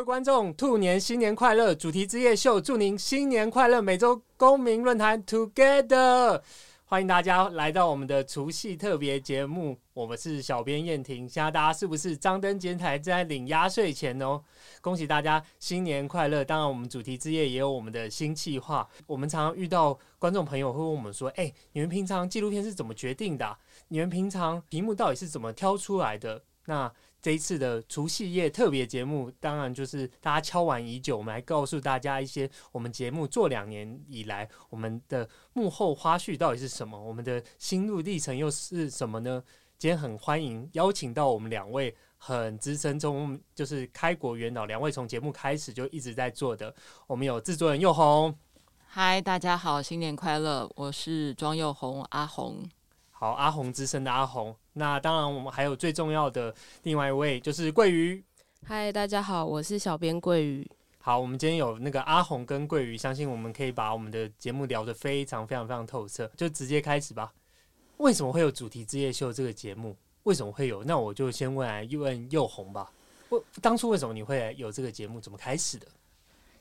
各位观众，兔年新年快乐！主题之夜秀，祝您新年快乐！每周公民论坛 Together，欢迎大家来到我们的除夕特别节目。我们是小编燕婷，现在大家是不是张灯结彩在领压岁钱哦？恭喜大家新年快乐！当然，我们主题之夜也有我们的新计划。我们常常遇到观众朋友会问我们说：“哎，你们平常纪录片是怎么决定的？你们平常题目到底是怎么挑出来的？”那这一次的除夕夜特别节目，当然就是大家敲完已久，我们来告诉大家一些我们节目做两年以来我们的幕后花絮到底是什么，我们的心路历程又是什么呢？今天很欢迎邀请到我们两位很资深中，就是开国元老，两位从节目开始就一直在做的。我们有制作人又红，嗨，大家好，新年快乐，我是庄又红，阿红。好，阿红资深的阿红。那当然，我们还有最重要的另外一位，就是桂鱼。嗨，大家好，我是小编桂鱼。好，我们今天有那个阿红跟桂鱼，相信我们可以把我们的节目聊得非常非常非常透彻，就直接开始吧。为什么会有主题之夜秀这个节目？为什么会有？那我就先问来问又红吧。我当初为什么你会有这个节目？怎么开始的？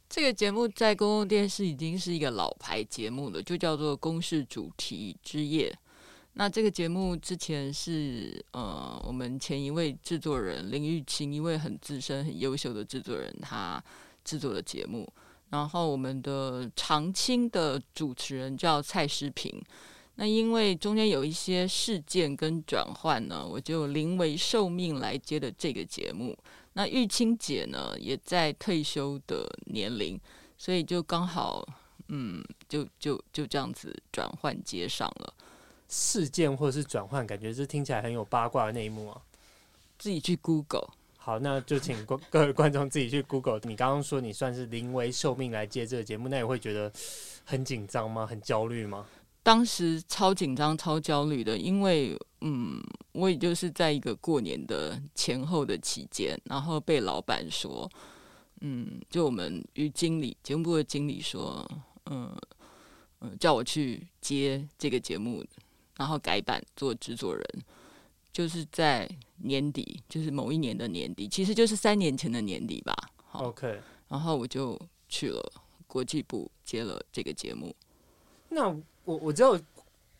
这个节目在公共电视已经是一个老牌节目了，就叫做《公视主题之夜》。那这个节目之前是呃，我们前一位制作人林玉清，一位很资深、很优秀的制作人，他制作的节目。然后我们的常青的主持人叫蔡诗平。那因为中间有一些事件跟转换呢，我就临危受命来接的这个节目。那玉清姐呢，也在退休的年龄，所以就刚好嗯，就就就这样子转换接上了。事件或者是转换，感觉这听起来很有八卦的那一幕啊！自己去 Google。好，那就请各 各位观众自己去 Google。你刚刚说你算是临危受命来接这个节目，那你会觉得很紧张吗？很焦虑吗？当时超紧张、超焦虑的，因为嗯，我也就是在一个过年的前后的期间，然后被老板说，嗯，就我们与经理节目部的经理说，嗯嗯，叫我去接这个节目。然后改版做制作人，就是在年底，就是某一年的年底，其实就是三年前的年底吧。OK，然后我就去了国际部接了这个节目。那我我知道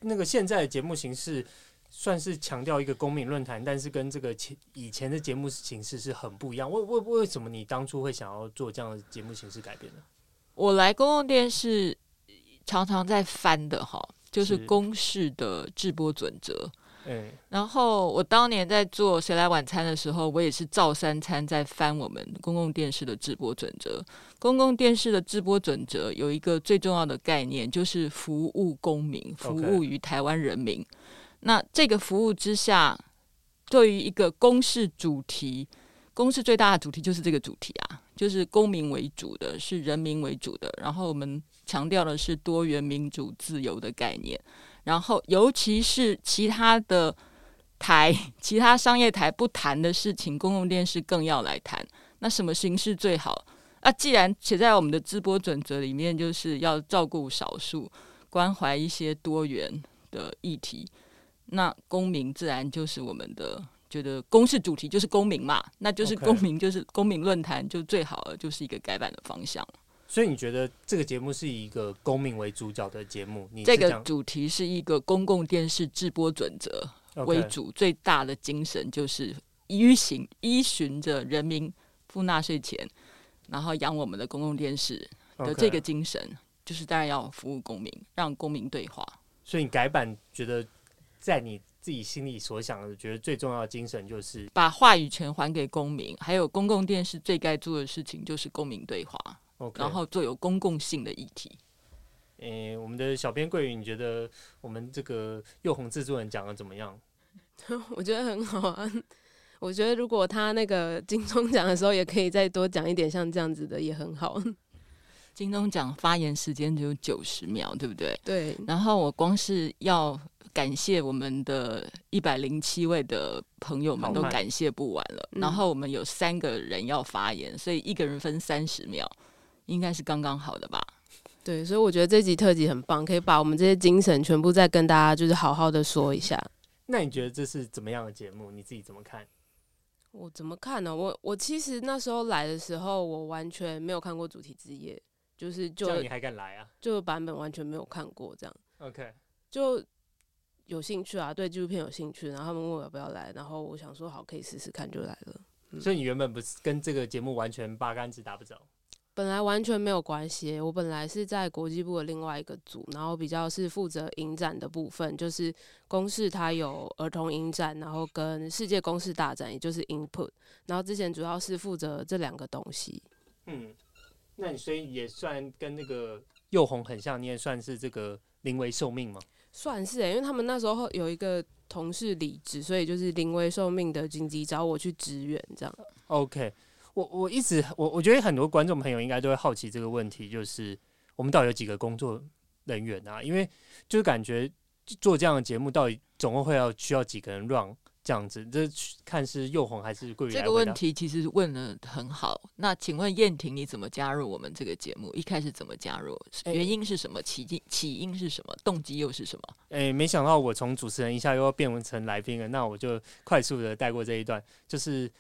那个现在的节目形式算是强调一个公民论坛，但是跟这个前以前的节目形式是很不一样。为为为什么你当初会想要做这样的节目形式改变呢？我来公共电视常常在翻的哈。就是公式的制播准则，嗯，然后我当年在做《谁来晚餐》的时候，我也是照三餐在翻我们公共电视的制播准则。公共电视的制播准则有一个最重要的概念，就是服务公民，服务于台湾人民。那这个服务之下，对于一个公视主题，公司最大的主题就是这个主题啊，就是公民为主的，是人民为主的。然后我们。强调的是多元、民主、自由的概念，然后尤其是其他的台、其他商业台不谈的事情，公共电视更要来谈。那什么形式最好？啊，既然写在我们的直播准则里面，就是要照顾少数，关怀一些多元的议题，那公民自然就是我们的觉得公视主题就是公民嘛，那就是公民就是公民论坛就最好了，就是一个改版的方向。所以你觉得这个节目是以一个公民为主角的节目？你这个主题是一个公共电视制播准则为主，最大的精神就是依循依循着人民付纳税钱，然后养我们的公共电视的这个精神，就是当然要服务公民，让公民对话。所以你改版，觉得在你自己心里所想的，觉得最重要的精神就是把话语权还给公民，还有公共电视最该做的事情就是公民对话。Okay. 然后做有公共性的议题。诶、欸，我们的小编桂云，你觉得我们这个又红制作人讲的怎么样？我觉得很好啊。我觉得如果他那个金钟奖的时候，也可以再多讲一点像这样子的，也很好。金钟奖发言时间只有九十秒，对不对？对。然后我光是要感谢我们的一百零七位的朋友们，都感谢不完了。然后我们有三个人要发言，所以一个人分三十秒。应该是刚刚好的吧？对，所以我觉得这集特辑很棒，可以把我们这些精神全部再跟大家就是好好的说一下。那你觉得这是怎么样的节目？你自己怎么看？我怎么看呢？我我其实那时候来的时候，我完全没有看过主题之夜，就是就你还敢来啊？就版本完全没有看过，这样。OK，就有兴趣啊，对纪录片有兴趣，然后他们问我要不要来，然后我想说好，可以试试看，就来了。嗯、所以你原本不是跟这个节目完全八竿子打不着？本来完全没有关系，我本来是在国际部的另外一个组，然后比较是负责影展的部分，就是公视它有儿童影展，然后跟世界公视大展，也就是 Input，然后之前主要是负责这两个东西。嗯，那你所以也算跟那个幼红很像，你也算是这个临危受命吗？算是诶、因为他们那时候有一个同事离职，所以就是临危受命的紧急找我去支援这样。OK。我我一直我我觉得很多观众朋友应该都会好奇这个问题，就是我们到底有几个工作人员啊？因为就是感觉做这样的节目，到底总共会要需要几个人 run 这样子？这看是幼红还是桂圆？这个问题其实问的很好。那请问燕婷，你怎么加入我们这个节目？一开始怎么加入？原因是什么？起因起因是什么？动机又是什么？诶、欸，没想到我从主持人一下又要变成来宾了，那我就快速的带过这一段，就是。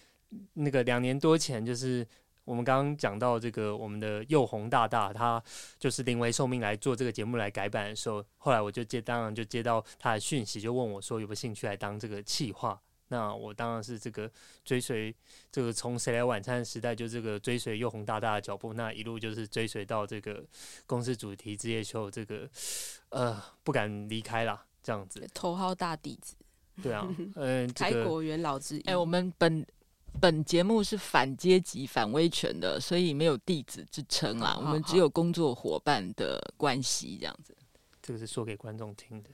那个两年多前，就是我们刚刚讲到这个我们的祐宏大大，他就是临危受命来做这个节目来改版的时候，后来我就接，当然就接到他的讯息，就问我说有没有兴趣来当这个企划。那我当然是这个追随这个从谁来晚餐时代，就这个追随祐宏大大的脚步，那一路就是追随到这个公司主题之夜秀，这个呃不敢离开了，这样子。头号大弟子。对啊，嗯、呃，这个、开国元老之一。哎、我们本。本节目是反阶级、反威权的，所以没有弟子之称啦。我们只有工作伙伴的关系，这样子。这个是说给观众听的。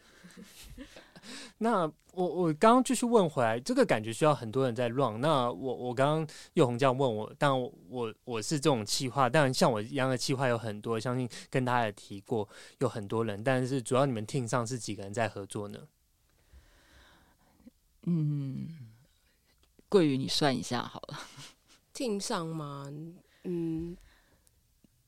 那我我刚刚继续问回来，这个感觉需要很多人在 run。那我我刚刚又红这样问我，但我我，我是这种企划，但像我一样的企划有很多，相信跟大家也提过有很多人，但是主要你们 team 上是几个人在合作呢？嗯。桂鱼，你算一下好了。team 上吗？嗯，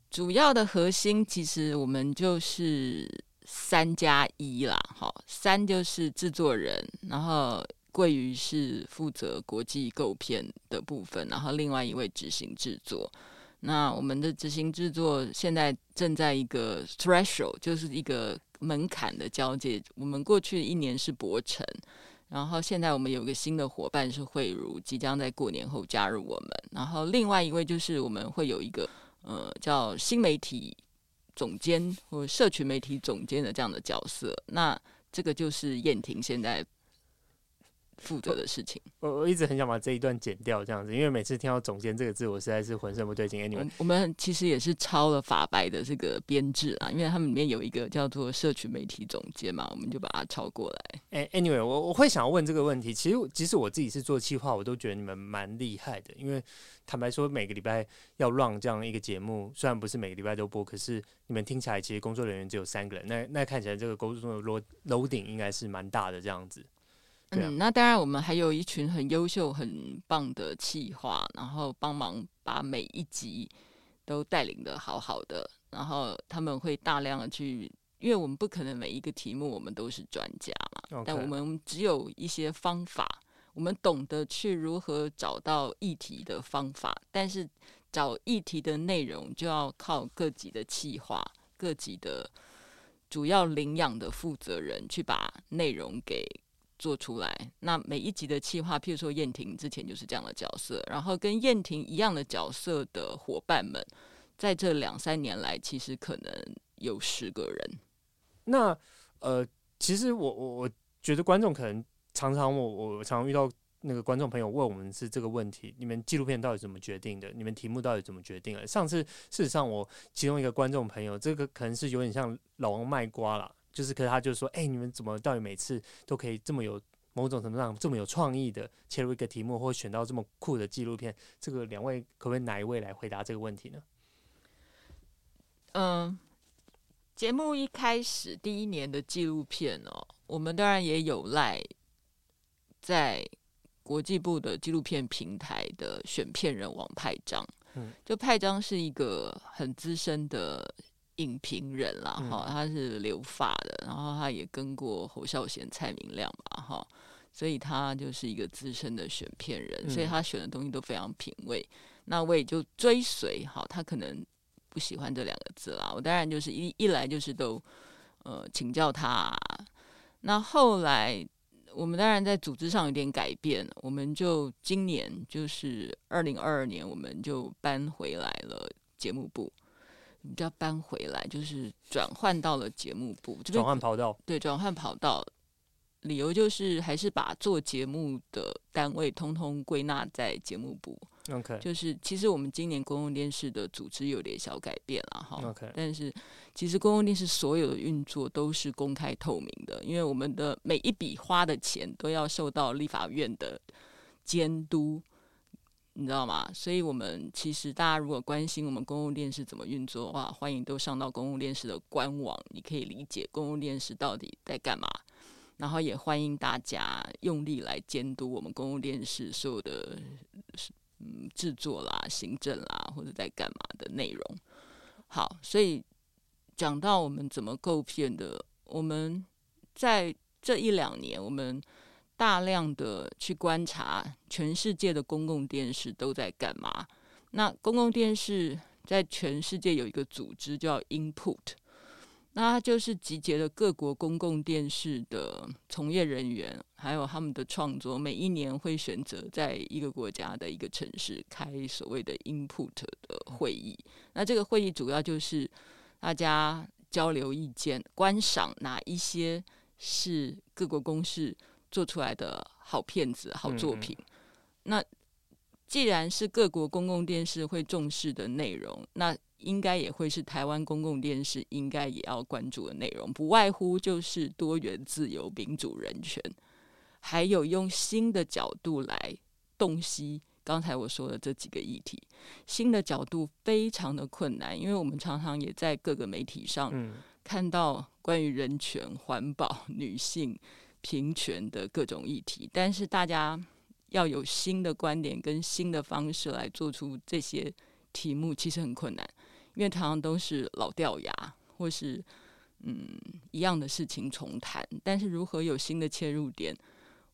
主要的核心其实我们就是三加一啦。好，三就是制作人，然后桂鱼是负责国际构片的部分，然后另外一位执行制作。那我们的执行制作现在正在一个 threshold，就是一个门槛的交界。我们过去一年是博成。然后现在我们有个新的伙伴是慧如，即将在过年后加入我们。然后另外一位就是我们会有一个呃叫新媒体总监或社群媒体总监的这样的角色。那这个就是燕婷现在。负责的事情，我我一直很想把这一段剪掉，这样子，因为每次听到“总监”这个字，我实在是浑身不对劲。Anyway，我们其实也是抄了法白的这个编制啊，因为他们里面有一个叫做社群媒体总监嘛，我们就把它抄过来。哎，Anyway，我我会想要问这个问题，其实即使我自己是做企划，我都觉得你们蛮厉害的，因为坦白说，每个礼拜要 run 这样一个节目，虽然不是每个礼拜都播，可是你们听起来其实工作人员只有三个人，那那看起来这个工作的 load loading 应该是蛮大的这样子。嗯，那当然，我们还有一群很优秀、很棒的企划，然后帮忙把每一集都带领的好好的。然后他们会大量的去，因为我们不可能每一个题目我们都是专家嘛.但我们只有一些方法，我们懂得去如何找到议题的方法。但是找议题的内容就要靠各级的企划、各级的主要领养的负责人去把内容给。做出来，那每一集的企划，譬如说燕婷之前就是这样的角色，然后跟燕婷一样的角色的伙伴们，在这两三年来，其实可能有十个人。那呃，其实我我我觉得观众可能常常我我常常遇到那个观众朋友问我们是这个问题：你们纪录片到底怎么决定的？你们题目到底怎么决定的？上次事实上，我其中一个观众朋友，这个可能是有点像老王卖瓜了。就是，可是他就说，哎、欸，你们怎么到底每次都可以这么有某种程度上这么有创意的切入一个题目，或选到这么酷的纪录片？这个两位可不可以哪一位来回答这个问题呢？嗯，节目一开始第一年的纪录片哦，我们当然也有赖在国际部的纪录片平台的选片人王派章。嗯，就派章是一个很资深的。影评人啦，哈，他是留法的，然后他也跟过侯孝贤、蔡明亮吧，哈，所以他就是一个资深的选片人，嗯、所以他选的东西都非常品味。那我也就追随，好，他可能不喜欢这两个字啦。我当然就是一一来就是都呃请教他、啊。那后来我们当然在组织上有点改变，我们就今年就是二零二二年，我们就搬回来了节目部。比较搬回来，就是转换到了节目部，转换跑道。对，转换跑道，理由就是还是把做节目的单位通通归纳在节目部。OK，就是其实我们今年公共电视的组织有点小改变了哈。OK，但是其实公共电视所有的运作都是公开透明的，因为我们的每一笔花的钱都要受到立法院的监督。你知道吗？所以，我们其实大家如果关心我们公共电视怎么运作的话，欢迎都上到公共电视的官网，你可以理解公共电视到底在干嘛。然后，也欢迎大家用力来监督我们公共电视所有的嗯制作啦、行政啦，或者在干嘛的内容。好，所以讲到我们怎么构片的，我们在这一两年，我们。大量的去观察全世界的公共电视都在干嘛？那公共电视在全世界有一个组织叫 Input，那它就是集结了各国公共电视的从业人员，还有他们的创作。每一年会选择在一个国家的一个城市开所谓的 Input 的会议。那这个会议主要就是大家交流意见，观赏哪一些是各国公视。做出来的好片子、好作品，那既然是各国公共电视会重视的内容，那应该也会是台湾公共电视应该也要关注的内容，不外乎就是多元、自由、民主、人权，还有用新的角度来洞悉刚才我说的这几个议题。新的角度非常的困难，因为我们常常也在各个媒体上看到关于人权、环保、女性。平权的各种议题，但是大家要有新的观点跟新的方式来做出这些题目，其实很困难，因为常常都是老掉牙，或是嗯一样的事情重谈。但是如何有新的切入点，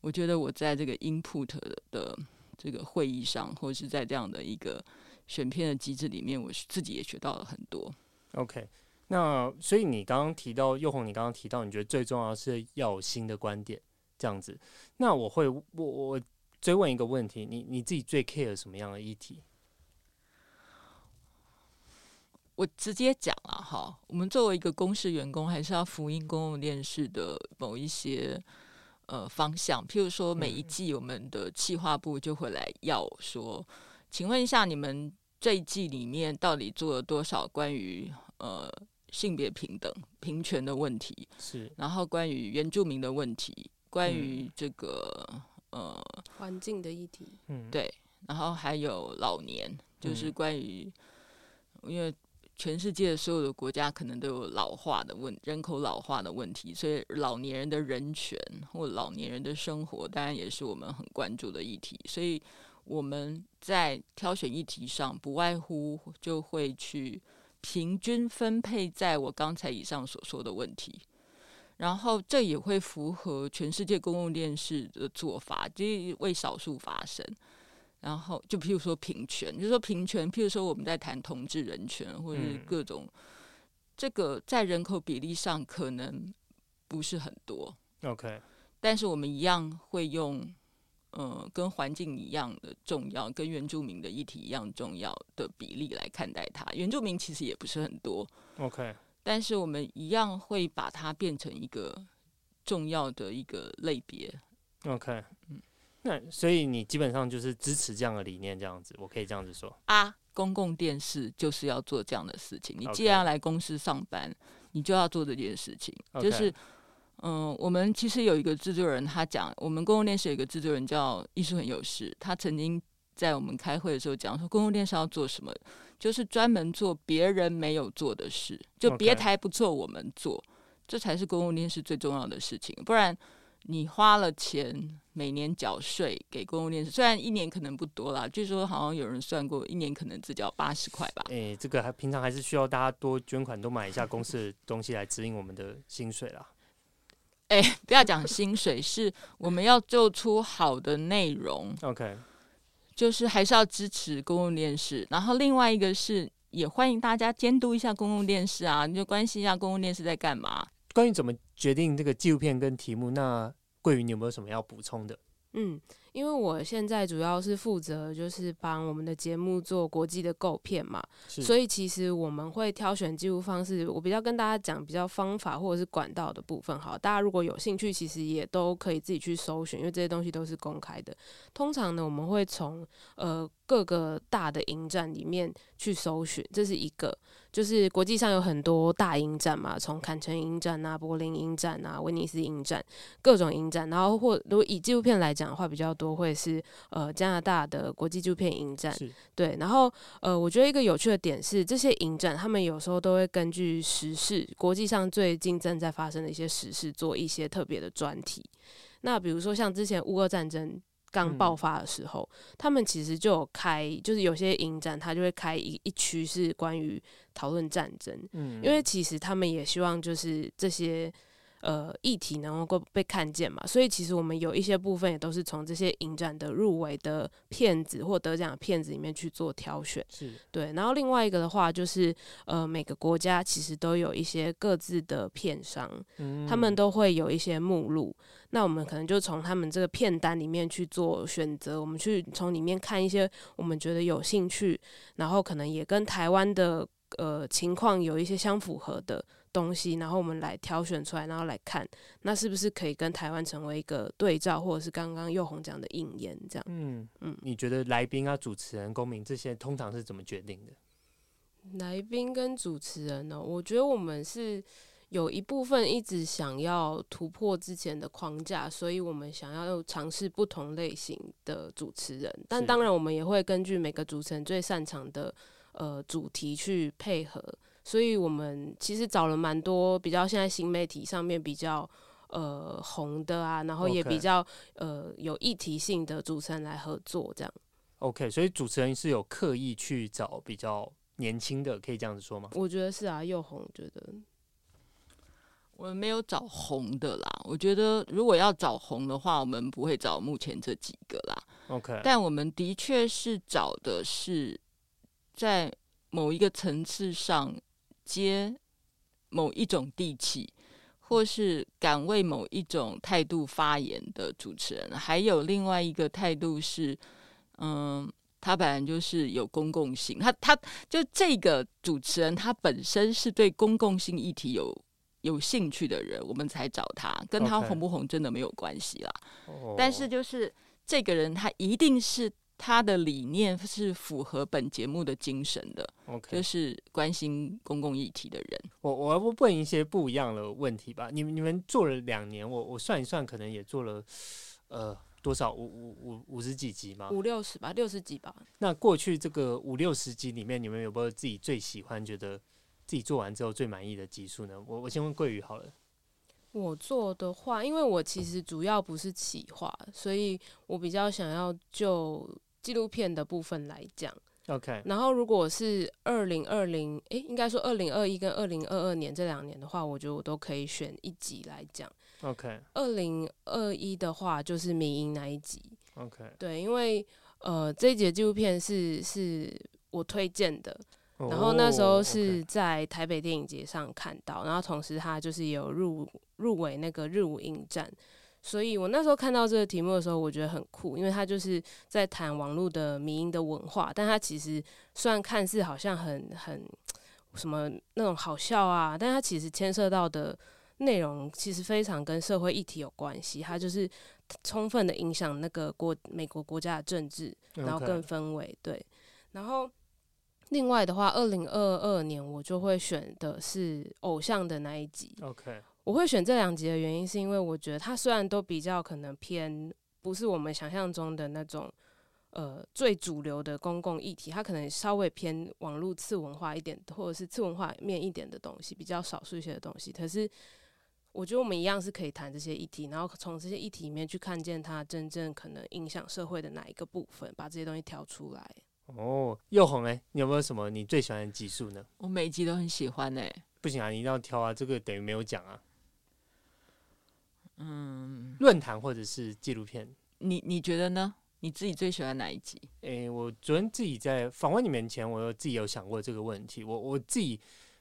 我觉得我在这个 input 的这个会议上，或是在这样的一个选片的机制里面，我自己也学到了很多。OK。那所以你刚刚提到又红，你刚刚提到你觉得最重要是要有新的观点这样子。那我会我我追问一个问题，你你自己最 care 什么样的议题？我直接讲了哈，我们作为一个公司员工，还是要福音公共电视的某一些呃方向。譬如说，每一季我们的企划部就会来要说，请问一下，你们这一季里面到底做了多少关于呃？性别平等、平权的问题是，然后关于原住民的问题，关于这个、嗯、呃环境的议题，嗯，对，然后还有老年，就是关于、嗯，因为全世界所有的国家可能都有老化的问，人口老化的问题，所以老年人的人权或老年人的生活，当然也是我们很关注的议题。所以我们在挑选议题上，不外乎就会去。平均分配在我刚才以上所说的问题，然后这也会符合全世界公共电视的做法，就是为少数发声。然后就譬如说平权，就是说平权，譬如说我们在谈同志人权或者是各种，这个在人口比例上可能不是很多。OK，但是我们一样会用。嗯，跟环境一样的重要，跟原住民的议题一样重要的比例来看待它。原住民其实也不是很多，OK，但是我们一样会把它变成一个重要的一个类别，OK。嗯，那所以你基本上就是支持这样的理念，这样子，我可以这样子说啊。公共电视就是要做这样的事情。你既然来公司上班，你就要做这件事情.就是。嗯，我们其实有一个制作人，他讲，我们公共电视有一个制作人叫艺术很有事，他曾经在我们开会的时候讲说，公共电视要做什么，就是专门做别人没有做的事，就别台不做，我们做.这才是公共电视最重要的事情。不然你花了钱，每年缴税给公共电视，虽然一年可能不多啦，据说好像有人算过，一年可能只缴八十块吧。诶、欸，这个还平常还是需要大家多捐款，多买一下公司的东西来指引我们的薪水啦。哎、欸，不要讲薪水，是我们要做出好的内容。OK，就是还是要支持公共电视。然后另外一个是，也欢迎大家监督一下公共电视啊，你就关心一下公共电视在干嘛。关于怎么决定这个纪录片跟题目，那桂云你有没有什么要补充的？嗯。因为我现在主要是负责就是帮我们的节目做国际的构片嘛，所以其实我们会挑选记录方式。我比较跟大家讲比较方法或者是管道的部分，好，大家如果有兴趣，其实也都可以自己去搜寻，因为这些东西都是公开的。通常呢，我们会从呃各个大的影展里面去搜寻，这是一个。就是国际上有很多大影展嘛，从坎城影展啊、柏林影展啊、威尼斯影展，各种影展。然后或如果以纪录片来讲的话，比较多会是呃加拿大的国际纪录片影展。对。然后呃，我觉得一个有趣的点是，这些影展他们有时候都会根据时事，国际上最近正在发生的一些时事，做一些特别的专题。那比如说像之前乌俄战争。刚爆发的时候，嗯，他们其实就有开，就是有些影展，他就会开一一区是关于讨论战争，嗯，因为其实他们也希望就是这些呃议题能够被看见嘛，所以其实我们有一些部分也都是从这些影展的入围的片子或得奖的片子里面去做挑选，是对。然后另外一个的话就是呃每个国家其实都有一些各自的片商，嗯，他们都会有一些目录。那我们可能就从他们这个片单里面去做选择，我们去从里面看一些我们觉得有兴趣，然后可能也跟台湾的呃情况有一些相符合的东西，然后我们来挑选出来，然后来看，那是不是可以跟台湾成为一个对照，或者是刚刚佑红讲的应验这样？嗯嗯，你觉得来宾啊、主持人、公民这些通常是怎么决定的？来宾跟主持人呢？我觉得我们是。有一部分一直想要突破之前的框架，所以我们想要尝试不同类型的主持人。但当然，我们也会根据每个主持人最擅长的呃主题去配合。所以我们其实找了蛮多比较现在新媒体上面比较呃红的啊，然后也比较呃有议题性的主持人来合作这样。OK，所以主持人是有刻意去找比较年轻的，可以这样子说吗？我觉得是啊，又红觉得。我们没有找红的啦，我觉得如果要找红的话，我们不会找目前这几个啦。OK，但我们的确是找的是在某一个层次上接某一种地气，或是敢为某一种态度发言的主持人。还有另外一个态度是，嗯，他本来就是有公共性，他他就这个主持人，他本身是对公共性议题有。有兴趣的人，我们才找他，跟他红不红真的没有关系啦。但是就是这个人，他一定是他的理念是符合本节目的精神的。Okay. 就是关心公共议题的人。我我要不问一些不一样的问题吧。你们你们做了两年，我我算一算，可能也做了呃多少五五五五十几集吗？五六十吧，六十几吧。那过去这个五六十集里面，你们有没有自己最喜欢觉得？自己做完之后最满意的集数呢？我我先问桂宇好了。我做的话，因为我其实主要不是企划，所以我比较想要就纪录片的部分来讲。OK。然后如果是二零二零，诶，应该说二零二一跟二零二二年这两年的话，我觉得我都可以选一集来讲。OK。二零二一的话就是民营那一集。OK。对，因为呃这一集纪录片是是我推荐的。然后那时候是在台北电影节上看到，oh. 然后同时它就是有入入围那个日舞影展，所以我那时候看到这个题目的时候，我觉得很酷，因为他就是在谈网络的民营的文化，但他其实虽然看似好像很很什么那种好笑啊，但他其实牵涉到的内容其实非常跟社会议题有关系，他就是充分的影响那个国美国国家的政治，然后更氛围.对，然后。另外的话，二零二二年我就会选的是偶像的那一集。OK，我会选这两集的原因是因为我觉得它虽然都比较可能偏不是我们想象中的那种呃最主流的公共议题，它可能稍微偏网络次文化一点，或者是次文化面一点的东西，比较少数一些的东西。可是我觉得我们一样是可以谈这些议题，然后从这些议题里面去看见它真正可能影响社会的哪一个部分，把这些东西挑出来。哦，又红哎！你有没有什么你最喜欢的集数呢？我每一集都很喜欢哎。不行啊，你一定要挑啊，这个等于没有讲啊。嗯，论坛或者是纪录片，你你觉得呢？你自己最喜欢哪一集？诶、欸，我昨天自己在访问你们前，我有自己有想过这个问题。我我自己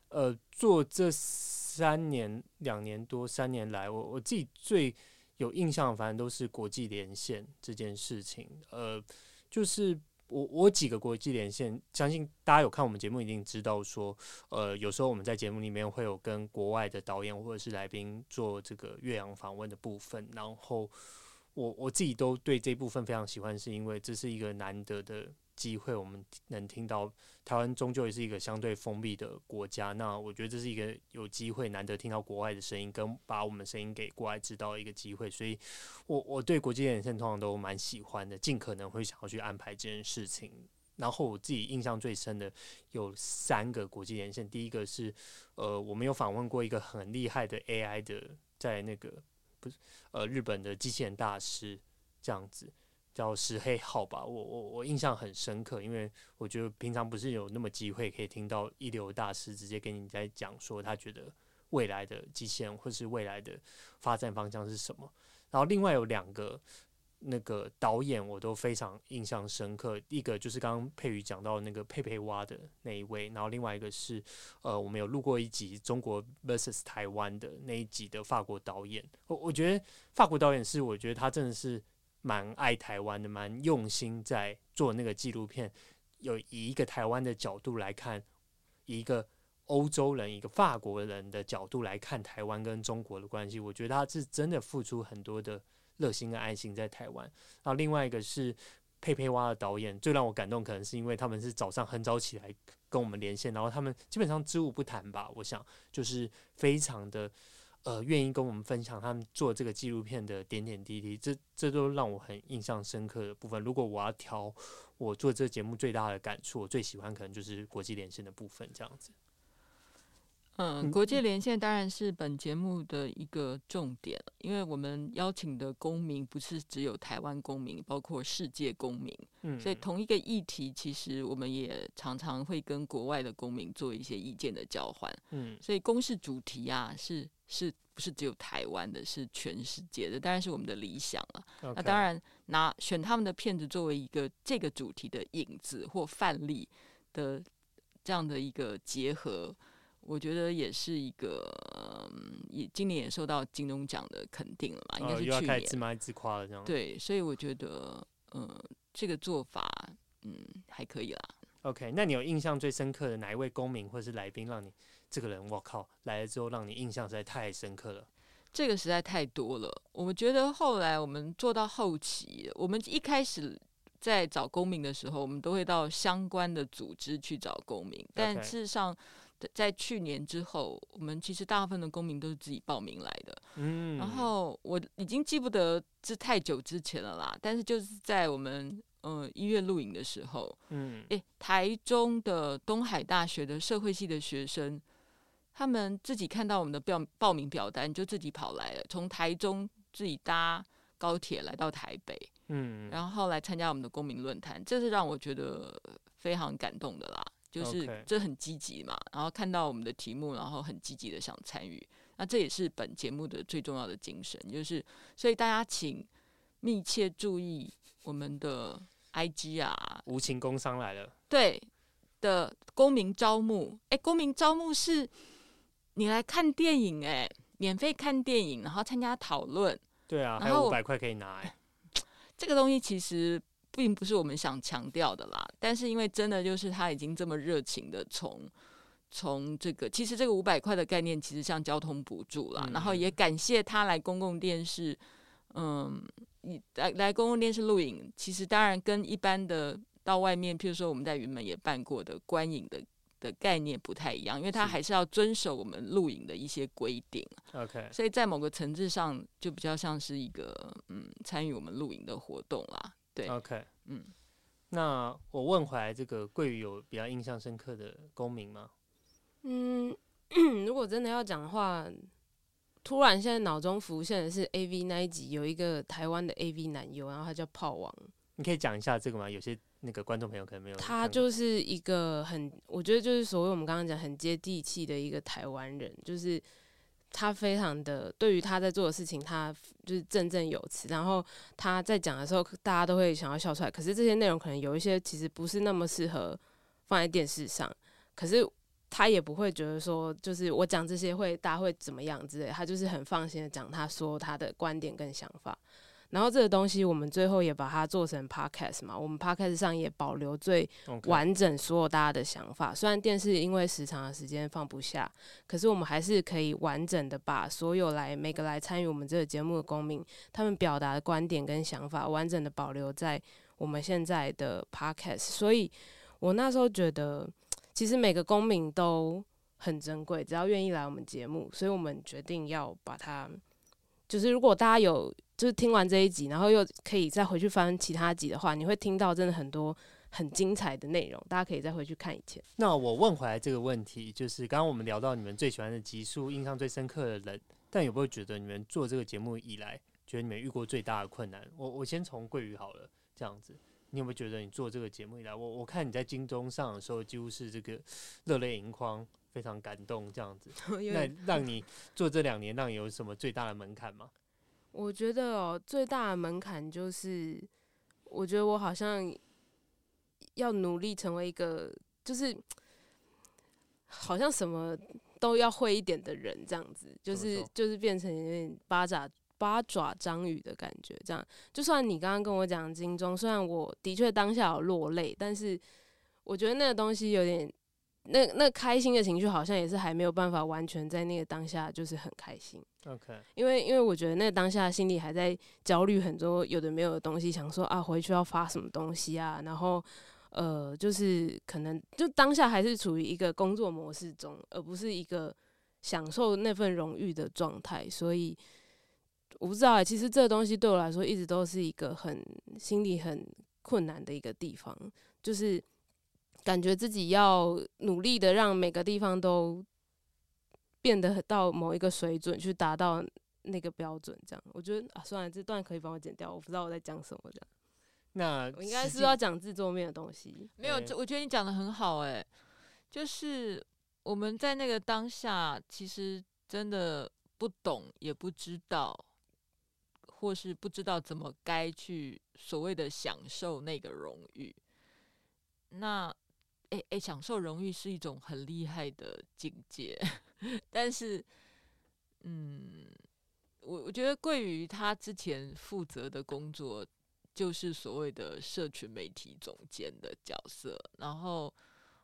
呃做这三年两年多三年来，我我自己最有印象，反正都是国际连线这件事情。呃，就是我我几个国际连线，相信大家有看我们节目，一定知道说，呃，有时候我们在节目里面会有跟国外的导演或者是来宾做这个岳阳访问的部分，然后。我我自己都对这部分非常喜欢，是因为这是一个难得的机会，我们能听到台湾终究也是一个相对封闭的国家。那我觉得这是一个有机会难得听到国外的声音，跟把我们声音给国外知道的一个机会。所以我我对国际连线通常都蛮喜欢的，尽可能会想要去安排这件事情。然后我自己印象最深的有三个国际连线，第一个是呃，我们有访问过一个很厉害的 AI 的，在那个。不是，呃，日本的机器人大师这样子叫石黑浩吧，我我我印象很深刻，因为我觉得平常不是有那么机会可以听到一流大师直接跟你在讲说他觉得未来的机器人或是未来的发展方向是什么，然后另外有两个。那个导演我都非常印象深刻，一个就是刚刚佩瑜讲到那个佩佩蛙的那一位，然后另外一个是呃，我们有录过一集中国 vs 台湾的那一集的法国导演，我我觉得法国导演是我觉得他真的是蛮爱台湾的，蛮用心在做那个纪录片，有以一个台湾的角度来看，一个欧洲人、一个法国人的角度来看台湾跟中国的关系，我觉得他是真的付出很多的。热心跟爱心在台湾，然后另外一个是佩佩蛙的导演，最让我感动，可能是因为他们是早上很早起来跟我们连线，然后他们基本上知无不谈吧，我想就是非常的呃愿意跟我们分享他们做这个纪录片的点点滴滴，这这都让我很印象深刻的部分。如果我要挑我做这个节目最大的感触，我最喜欢可能就是国际连线的部分，这样子。嗯，国际连线当然是本节目的一个重点，因为我们邀请的公民不是只有台湾公民，包括世界公民。嗯，所以同一个议题，其实我们也常常会跟国外的公民做一些意见的交换。嗯，所以公示主题啊，是是不是只有台湾的，是全世界的，当然是我们的理想了。那当然拿选他们的片子作为一个这个主题的影子或范例的这样的一个结合。我觉得也是一个，嗯也今年也受到金钟奖的肯定了嘛，应该是去年。又要开始自卖自夸了这样。对，所以我觉得，嗯，这个做法，嗯，还可以啦。OK，那你有印象最深刻的哪一位公民或者是来宾，让你这个人，我靠，来了之后让你印象实在太深刻了？这个实在太多了。我们觉得后来我们做到后期，我们一开始在找公民的时候，我们都会到相关的组织去找公民，但事实上。在去年之后，我们其实大部分的公民都是自己报名来的。嗯，然后我已经记不得这太久之前了啦。但是就是在我们呃一月录影的时候，嗯，诶，台中的东海大学的社会系的学生，他们自己看到我们的报报名表单，就自己跑来了，从台中自己搭高铁来到台北，嗯，然后来参加我们的公民论坛，这是让我觉得非常感动的啦。就是这很积极嘛，然后看到我们的题目，然后很积极的想参与，那这也是本节目的最重要的精神，就是所以大家请密切注意我们的 IG 啊，无情工商来了，对的公民招募，哎，公民招募是你来看电影，哎，免费看电影，然后参加讨论，对啊，还有五百块可以拿，哎，这个东西其实。并不是我们想强调的啦，但是因为真的就是他已经这么热情的从从这个，其实这个五百块的概念其实像交通补助啦，嗯、然后也感谢他来公共电视，嗯，来来公共电视录影，其实当然跟一般的到外面，譬如说我们在云门也办过的观影的的概念不太一样，因为他还是要遵守我们录影的一些规定。OK，所以在某个层次上就比较像是一个嗯参与我们录影的活动啦。对，OK，嗯，那我问回来，这个桂鱼有比较印象深刻的公民吗？嗯，如果真的要讲的话，突然现在脑中浮现的是 AV 那一集，有一个台湾的 AV 男优，然后他叫炮王。你可以讲一下这个吗？有些那个观众朋友可能没有。他就是一个很，我觉得就是所谓我们刚刚讲很接地气的一个台湾人，就是。他非常的对于他在做的事情，他就是振振有词。然后他在讲的时候，大家都会想要笑出来。可是这些内容可能有一些其实不是那么适合放在电视上。可是他也不会觉得说，就是我讲这些会大家会怎么样之类。他就是很放心的讲他说他的观点跟想法。然后这个东西，我们最后也把它做成 podcast 嘛。我们 podcast 上也保留最完整所有大家的想法。虽然电视因为时长的时间放不下，可是我们还是可以完整的把所有来每个来参与我们这个节目的公民，他们表达的观点跟想法，完整的保留在我们现在的 podcast。所以我那时候觉得，其实每个公民都很珍贵，只要愿意来我们节目，所以我们决定要把它，就是如果大家有。就是听完这一集，然后又可以再回去翻其他集的话，你会听到真的很多很精彩的内容，大家可以再回去看以前。那我问回来这个问题，就是刚刚我们聊到你们最喜欢的集数，印象最深刻的人，但有没有觉得你们做这个节目以来，觉得你们遇过最大的困难？我我先从桂鱼好了，这样子，你有没有觉得你做这个节目以来，我我看你在金钟上的时候，几乎是这个 热泪盈眶，非常感动这样子。那让你做这两年，让你有什么最大的门槛吗？我觉得哦，最大的门槛就是，我觉得我好像要努力成为一个，就是好像什么都要会一点的人，这样子，就是就是变成有点八爪八爪章鱼的感觉。这样，就算你刚刚跟我讲金钟，虽然我的确当下有落泪，但是我觉得那个东西有点。那那开心的情绪好像也是还没有办法完全在那个当下就是很开心。OK，因为因为我觉得那个当下心里还在焦虑很多有的没有的东西，想说啊回去要发什么东西啊，然后呃就是可能就当下还是处于一个工作模式中，而不是一个享受那份荣誉的状态。所以我不知道欸，其实这个东西对我来说一直都是一个很心里很困难的一个地方，就是。感觉自己要努力的让每个地方都变得到某一个水准，去达到那个标准。这样，我觉得啊，算了，这段可以帮我剪掉。我不知道我在讲什么。这样，那我应该是要讲制作面的东西。没有，我觉得你讲的很好。哎，就是我们在那个当下，其实真的不懂，也不知道，或是不知道怎么该去所谓的享受那个荣誉。那。诶、欸、诶、欸，享受荣誉是一种很厉害的境界，但是，嗯，我我觉得桂鱼他之前负责的工作就是所谓的社群媒体总监的角色，然后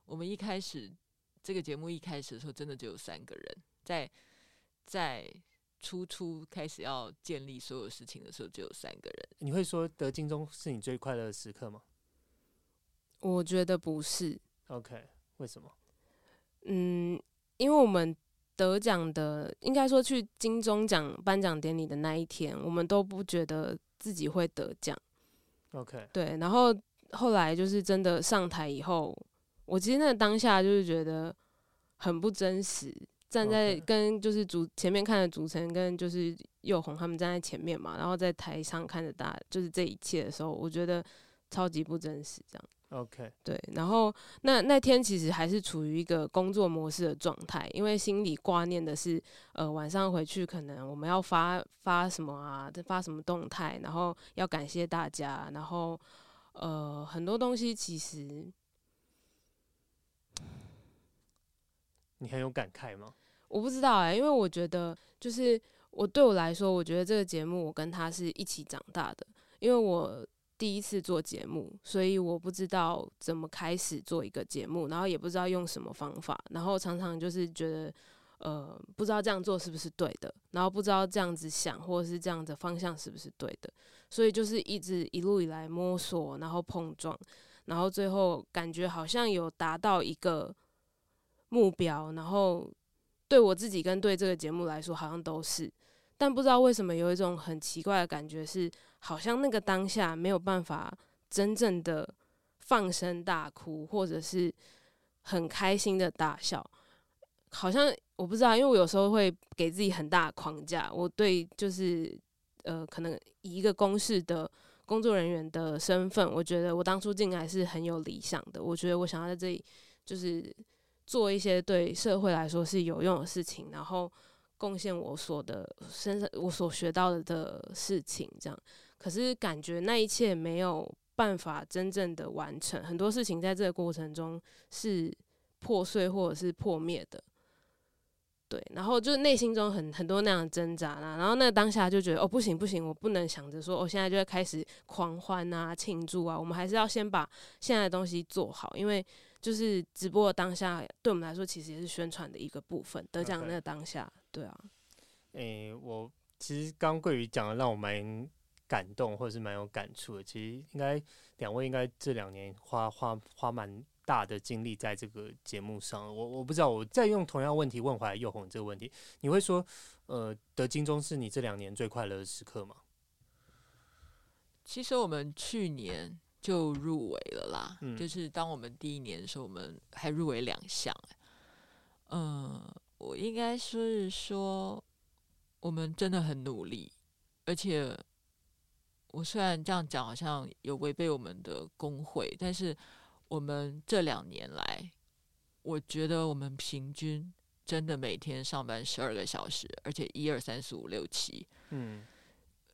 我们一开始这个节目一开始的时候，真的只有三个人，在在初初开始要建立所有事情的时候，只有三个人。你会说得金钟是你最快乐的时刻吗？我觉得不是。OK，为什么？嗯，因为我们得奖的，应该说去金钟奖颁奖典礼的那一天，我们都不觉得自己会得奖。OK，对，然后后来就是真的上台以后，我其实那个当下就是觉得很不真实，站在跟就是主前面看的主持人跟就是佑红他们站在前面嘛，然后在台上看着大就是这一切的时候，我觉得超级不真实，这样。OK，对，然后那那天其实还是处于一个工作模式的状态，因为心里挂念的是，呃，晚上回去可能我们要发发什么啊，发什么动态，然后要感谢大家，然后呃，很多东西其实你很有感慨吗？我不知道哎、欸，因为我觉得就是我对我来说，我觉得这个节目我跟他是一起长大的，因为我。第一次做节目，所以我不知道怎么开始做一个节目，然后也不知道用什么方法，然后常常就是觉得，呃，不知道这样做是不是对的，然后不知道这样子想或者是这样的方向是不是对的，所以就是一直一路以来摸索，然后碰撞，然后最后感觉好像有达到一个目标，然后对我自己跟对这个节目来说好像都是，但不知道为什么有一种很奇怪的感觉是。好像那个当下没有办法真正的放声大哭，或者是很开心的大笑。好像我不知道，因为我有时候会给自己很大框架。我对就是呃，可能以一个公视的工作人员的身份，我觉得我当初进来是很有理想的。我觉得我想要在这里就是做一些对社会来说是有用的事情，然后贡献我所的身上我所学到的的事情，这样。可是感觉那一切没有办法真正的完成，很多事情在这个过程中是破碎或者是破灭的。对，然后就内心中很很多那样的挣扎啦，然后那当下就觉得哦不行不行，我不能想着说我、哦、现在就要开始狂欢啊庆祝啊，我们还是要先把现在的东西做好，因为就是直播的当下对我们来说其实也是宣传的一个部分。得奖那个当下.对啊。诶、欸，我其实刚桂宇讲的让我蛮感动，或者是蛮有感触的。其实应该两位应该这两年花花花蛮。大的精力在这个节目上，我我不知道，我再用同样问题问回来又红这个问题，你会说，呃，得金钟是你这两年最快乐的时刻吗？其实我们去年就入围了啦，嗯、就是当我们第一年的时候，我们还入围两项。嗯、呃，我应该说是说，我们真的很努力，而且我虽然这样讲好像有违背我们的工会，但是。我们这两年来，我觉得我们平均真的每天上班十二个小时，而且一二三四五六七，嗯，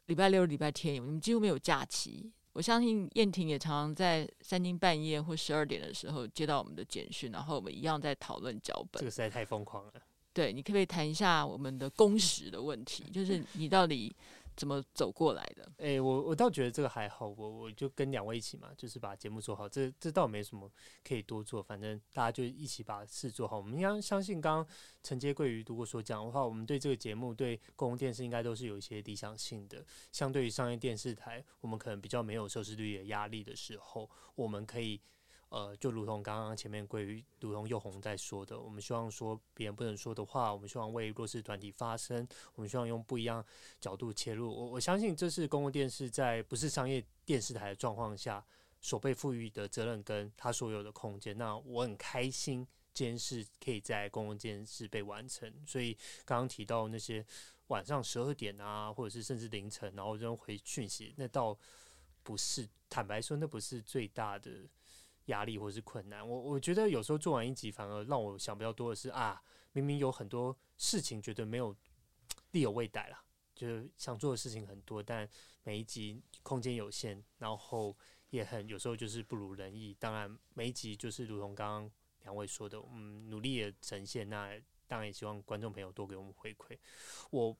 礼拜六、礼拜天，我们几乎没有假期。我相信燕婷也常常在三更半夜或十二点的时候接到我们的简讯，然后我们一样在讨论脚本。这个实在太疯狂了。对，你可不可以谈一下我们的工时的问题？就是你到底。怎么走过来的？诶、我我倒觉得这个还好，我我就跟两位一起嘛，就是把节目做好，这这倒没什么可以多做，反正大家就一起把事做好。我们应该相信，刚刚承接桂鱼如果说讲的话，我们对这个节目、对公共电视应该都是有一些理想性的。相对于商业电视台，我们可能比较没有收视率的压力的时候，我们可以。呃，就如同刚刚前面桂瑜，如同又红在说的，我们希望说别人不能说的话，我们希望为弱势团体发声，我们希望用不一样角度切入。我我相信这是公共电视在不是商业电视台的状况下所被赋予的责任跟他所有的空间。那我很开心这件事可以在公共电视被完成。所以刚刚提到那些晚上十二点啊，或者是甚至凌晨，然后扔回讯息，那倒不是，坦白说，那不是最大的。压力或是困难，我我觉得有时候做完一集，反而让我想比较多的是啊，明明有很多事情觉得没有力有未逮了，就是想做的事情很多，但每一集空间有限，然后也很有时候就是不如人意。当然每一集就是如同刚刚两位说的，嗯，努力的呈现，那当然也希望观众朋友多给我们回馈。我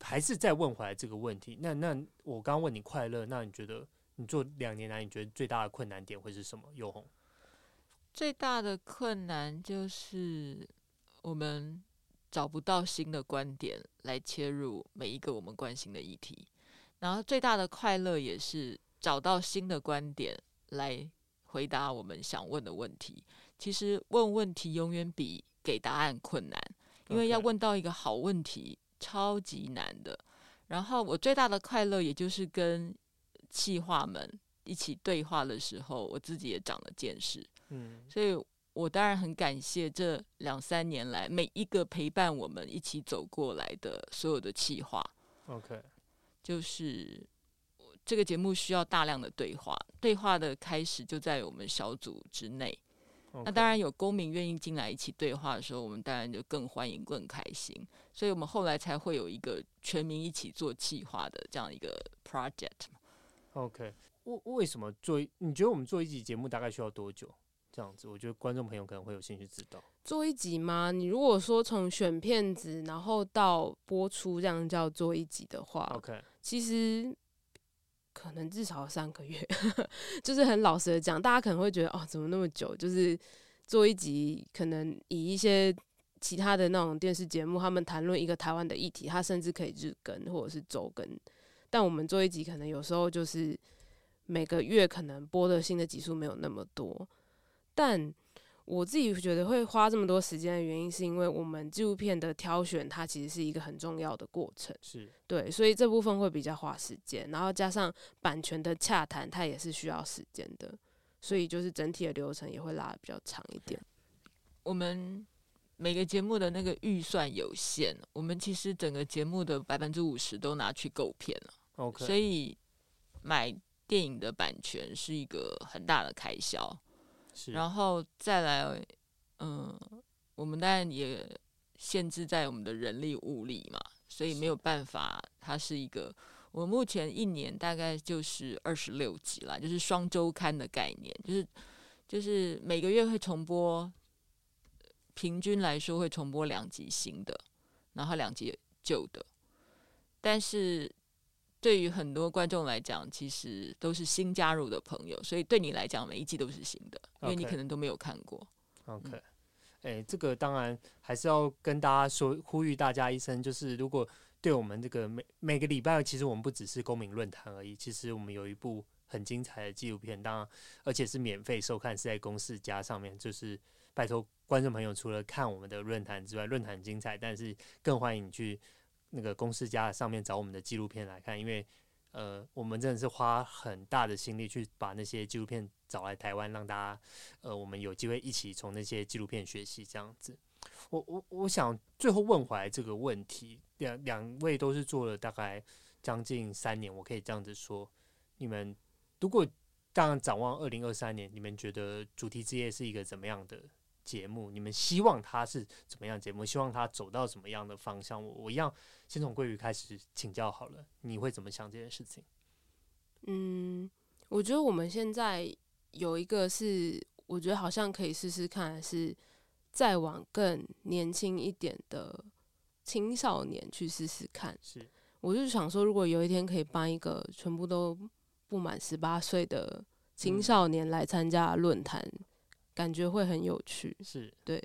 还是再问回来这个问题，那那我刚刚问你快乐，那你觉得？你做两年来，你觉得最大的困难点会是什么？又红最大的困难就是我们找不到新的观点来切入每一个我们关心的议题，然后最大的快乐也是找到新的观点来回答我们想问的问题。其实问问题永远比给答案困难，因为要问到一个好问题超级难的。然后我最大的快乐也就是跟企划们一起对话的时候，我自己也长了见识。嗯，所以我当然很感谢这两三年来每一个陪伴我们一起走过来的所有的企划。OK，就是这个节目需要大量的对话，对话的开始就在我们小组之内。那当然有公民愿意进来一起对话的时候，我们当然就更欢迎、更开心。所以我们后来才会有一个全民一起做计划的这样一个 project。OK，为为什么做？你觉得我们做一集节目大概需要多久？这样子，我觉得观众朋友可能会有兴趣知道。做一集吗？你如果说从选片子，然后到播出，这样叫做一集的话，OK，其实可能至少三个月。就是很老实的讲，大家可能会觉得哦，怎么那么久？就是做一集，可能以一些其他的那种电视节目，他们谈论一个台湾的议题，它甚至可以日更或者是周更。但我们做一集，可能有时候就是每个月可能播的新的集数没有那么多。但我自己觉得会花这么多时间的原因，是因为我们纪录片的挑选，它其实是一个很重要的过程。是对，所以这部分会比较花时间，然后加上版权的洽谈，它也是需要时间的，所以就是整体的流程也会拉的比较长一点。我们。每个节目的那个预算有限，我们其实整个节目的百分之五十都拿去购片了。OK，所以买电影的版权是一个很大的开销。是，然后再来，嗯，我们当然也限制在我们的人力物力嘛，所以没有办法。它是一个，我目前一年大概就是二十六集啦，就是双周刊的概念，就是就是每个月会重播，平均来说会重播两集新的，然后两集旧的。但是对于很多观众来讲，其实都是新加入的朋友，所以对你来讲，每一季都是新的，因为你可能都没有看过。OK，哎、嗯欸，这个当然还是要跟大家说，呼吁大家一声，就是如果对我们这个每每个礼拜，其实我们不只是公民论坛而已，其实我们有一部很精彩的纪录片，当然而且是免费收看，是在公视+上面，就是拜托观众朋友，除了看我们的论坛之外，论坛精彩，但是更欢迎你去。那个公司家+上面找我们的纪录片来看，因为呃，我们真的是花很大的心力去把那些纪录片找来台湾，让大家呃，我们有机会一起从那些纪录片学习这样子。我我我想最后问回来这个问题，两两位都是做了大概将近三年，我可以这样子说，你们如果当然展望二零二三年，你们觉得主题之夜是一个怎么样的？节目，你们希望他是怎么样节目？希望他走到什么样的方向？我我一样先从桂鱼开始请教好了。你会怎么想这件事情？嗯，我觉得我们现在有一个是，我觉得好像可以试试看，是再往更年轻一点的青少年去试试看。是，我就想说，如果有一天可以帮一个全部都不满十八岁的青少年来参加论坛。嗯感觉会很有趣，是对。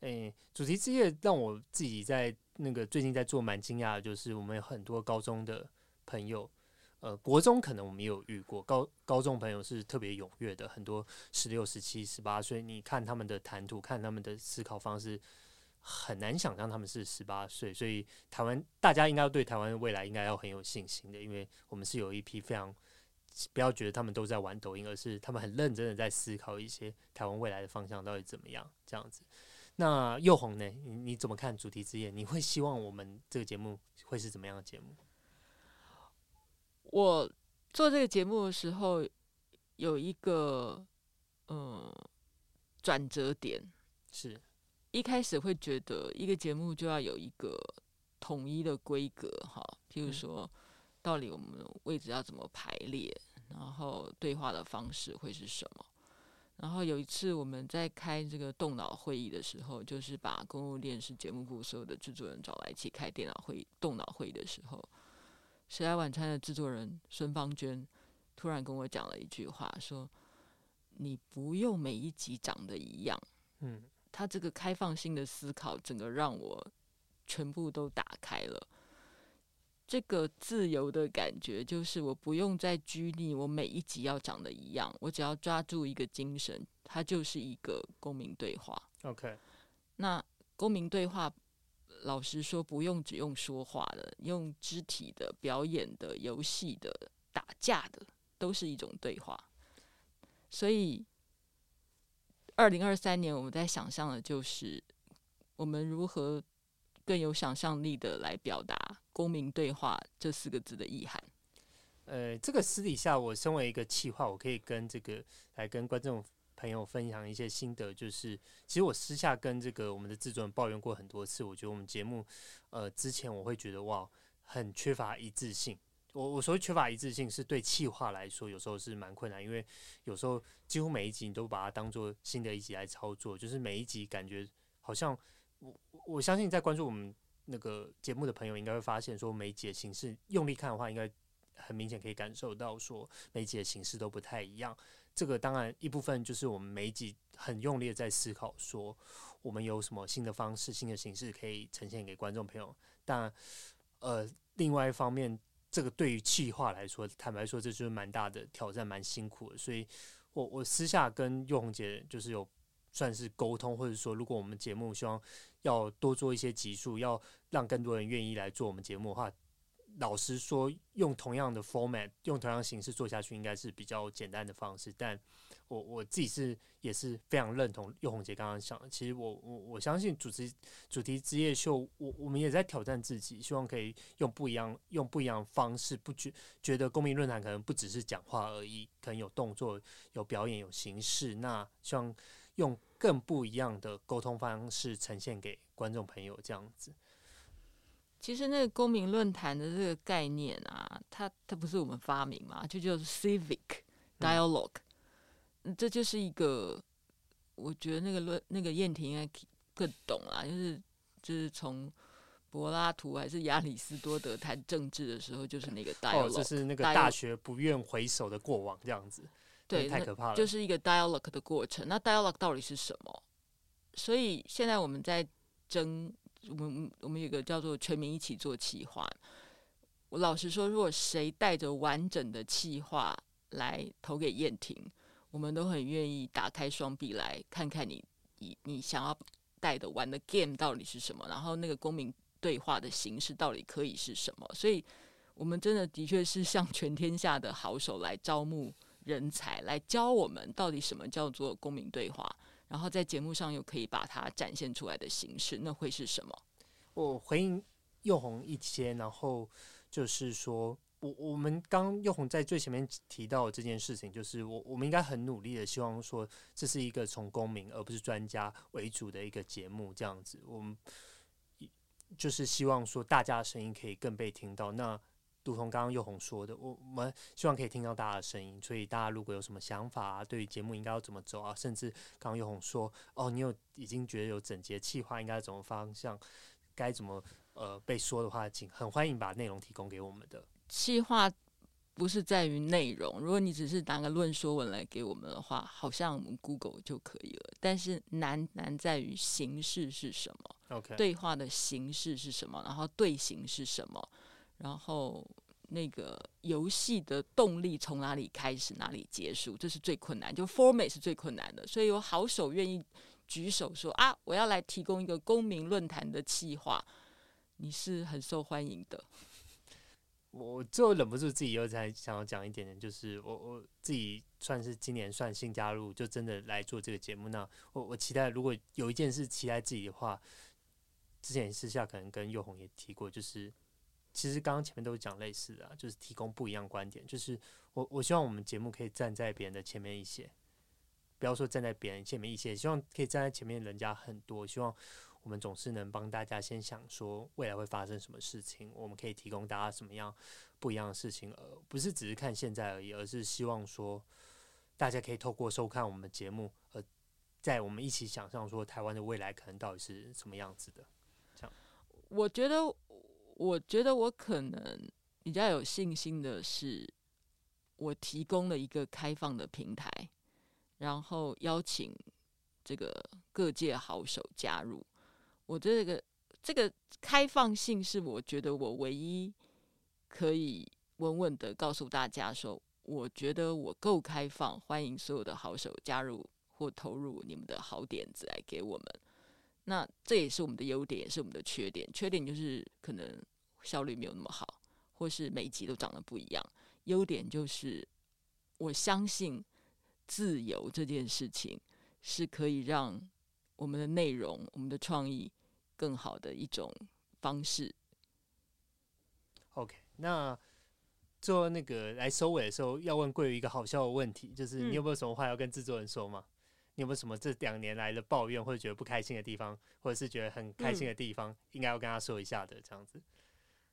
诶、欸，主题之夜让我自己在那个最近在做蛮惊讶的，就是我们有很多高中的朋友，呃，国中可能我们也有遇过，高高中朋友是特别踊跃的，很多十六、十七、十八岁，你看他们的谈吐，看他们的思考方式，很难想象他们是十八岁。所以台湾大家应该对台湾的未来应该要很有信心的，因为我们是有一批非常。不要觉得他们都在玩抖音，而是他们很认真的在思考一些台湾未来的方向到底怎么样这样子。那又红呢？你你怎么看主题之夜？你会希望我们这个节目会是怎么样的节目？我做这个节目的时候有一个嗯转折点，是一开始会觉得一个节目就要有一个统一的规格哈，譬如说。嗯到底我们位置要怎么排列？然后对话的方式会是什么？然后有一次我们在开这个动脑会议的时候，就是把公共电视节目部所有的制作人找来一起开电脑会议、动脑会议的时候，谁来晚餐的制作人孙芳娟突然跟我讲了一句话，说：“你不用每一集长得一样。”嗯，他这个开放性的思考，整个让我全部都打开了。这个自由的感觉，就是我不用再拘泥，我每一集要长得一样，我只要抓住一个精神，它就是一个公民对话。OK，那公民对话，老实说，不用只用说话的，用肢体的、表演的、游戏的、打架的，都是一种对话。所以，二零二三年我们在想象的就是，我们如何更有想象力的来表达。公民对话这四个字的意涵，呃，这个私底下我身为一个企划，我可以跟这个来跟观众朋友分享一些心得。就是其实我私下跟这个我们的制作人抱怨过很多次，我觉得我们节目呃之前我会觉得哇很缺乏一致性。我我所谓缺乏一致性，是对企划来说有时候是蛮困难，因为有时候几乎每一集你都把它当做新的一集来操作，就是每一集感觉好像我我相信在关注我们。那个节目的朋友应该会发现，说每集的形式用力看的话，应该很明显可以感受到，说每集的形式都不太一样。这个当然一部分就是我们每一集很用力在思考，说我们有什么新的方式、新的形式可以呈现给观众朋友。但呃，另外一方面，这个对于企划来说，坦白说，这就是蛮大的挑战，蛮辛苦的。所以我我私下跟祐红姐就是有。算是沟通，或者说，如果我们节目希望要多做一些集数，要让更多人愿意来做我们节目的话，老实说，用同样的 format，用同样形式做下去，应该是比较简单的方式。但我我自己是也是非常认同祐红姐刚刚讲的。其实我我我相信主持主题职业秀，我我们也在挑战自己，希望可以用不一样用不一样方式，不觉觉得公民论坛可能不只是讲话而已，可能有动作、有表演、有形式。那希望用更不一样的沟通方式呈现给观众朋友这样子。其实那个公民论坛的这个概念啊，它它不是我们发明嘛，就叫做 civic dialogue，嗯，这就是一个，我觉得那个论那个燕婷应该更懂啊，就是就是从柏拉图还是亚里士多德谈政治的时候，就是那个 dialogue，哦，就是那个大学不愿回首的过往这样子，对，太可怕了，就是一个 dialogue 的过程。那 dialogue 到底是什么？所以现在我们在争。我们我们有个叫做“全民一起做企划”。我老实说，如果谁带着完整的企划来投给燕婷，我们都很愿意打开双臂来看看你你你想要带的玩的 game 到底是什么，然后那个公民对话的形式到底可以是什么。所以，我们真的的确是向全天下的好手来招募人才，来教我们到底什么叫做公民对话。然后在节目上又可以把它展现出来的形式，那会是什么？我回应宥宏一些，然后就是说，我我们刚宥宏在最前面提到这件事情，就是我我们应该很努力的，希望说这是一个从公民而不是专家为主的一个节目，这样子，我们就是希望说大家的声音可以更被听到。那如同刚刚又红说的，我们希望可以听到大家的声音，所以大家如果有什么想法啊，对于节目应该要怎么走啊，甚至刚刚宥宏说，哦，你有已经觉得有整洁气划应该怎么方向，该怎么呃被说的话，请很欢迎把内容提供给我们的。气划不是在于内容，如果你只是拿个论说文来给我们的话，好像我们 Google 就可以了。但是难难在于形式是什么，OK，对话的形式是什么，然后队形是什么。然后那个游戏的动力从哪里开始，哪里结束，这是最困难，就 format 是最困难的。所以有好手愿意举手说啊，我要来提供一个公民论坛的企划，你是很受欢迎的。我就忍不住自己又在想要讲一点点，就是我我自己算是今年算新加入，就真的来做这个节目。那我我期待，如果有一件事期待自己的话，之前私下可能跟佑宏也提过，就是。其实刚刚前面都是讲类似的啊，就是提供不一样观点。就是我我希望我们节目可以站在别人的前面一些，不要说站在别人前面一些，希望可以站在前面人家很多。希望我们总是能帮大家先想说未来会发生什么事情，我们可以提供大家什么样不一样的事情，而不是只是看现在而已，而是希望说大家可以透过收看我们的节目，而在我们一起想象说台湾的未来可能到底是什么样子的。这样，我觉得。我觉得我可能比较有信心的是，我提供了一个开放的平台，然后邀请这个各界好手加入。我这个这个开放性是我觉得我唯一可以稳稳的告诉大家说，我觉得我够开放，欢迎所有的好手加入或投入你们的好点子来给我们。那这也是我们的优点，也是我们的缺点。缺点就是可能效率没有那么好，或是每一集都长得不一样。优点就是我相信自由这件事情是可以让我们的内容、我们的创意更好的一种方式。OK，那做那个来收尾的时候，要问贵羽一个好笑的问题，就是你有没有什么话要跟制作人说吗？嗯你有没有什么这两年来的抱怨，或者觉得不开心的地方，或者是觉得很开心的地方，嗯、应该要跟他说一下的？这样子。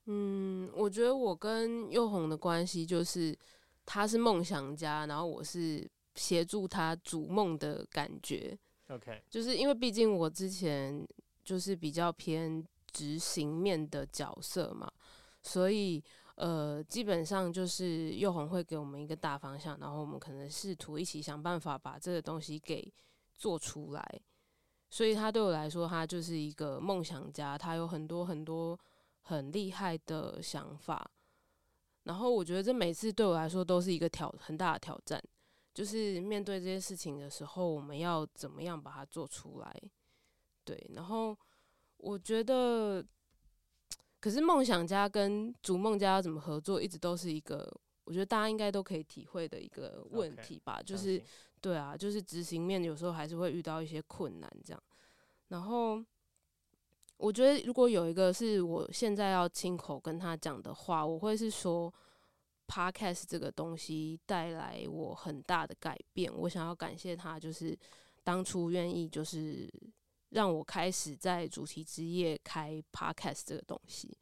嗯，我觉得我跟佑红的关系就是，他是梦想家，然后我是协助他逐梦的感觉。OK，就是因为毕竟我之前就是比较偏执行面的角色嘛，所以。呃，基本上就是宥宏会给我们一个大方向，然后我们可能试图一起想办法把这个东西给做出来。所以他对我来说，他就是一个梦想家，他有很多很多很厉害的想法。然后我觉得这每次对我来说都是一个挑很大的挑战，就是面对这些事情的时候，我们要怎么样把它做出来？对，然后我觉得。可是梦想家跟逐梦家要怎么合作，一直都是一个我觉得大家应该都可以体会的一个问题吧。Okay, 就是对啊，就是执行面有时候还是会遇到一些困难这样。然后我觉得如果有一个是我现在要亲口跟他讲的话，我会是说，Podcast 这个东西带来我很大的改变。我想要感谢他，就是当初愿意就是让我开始在主题之夜开 podcast 这个东西。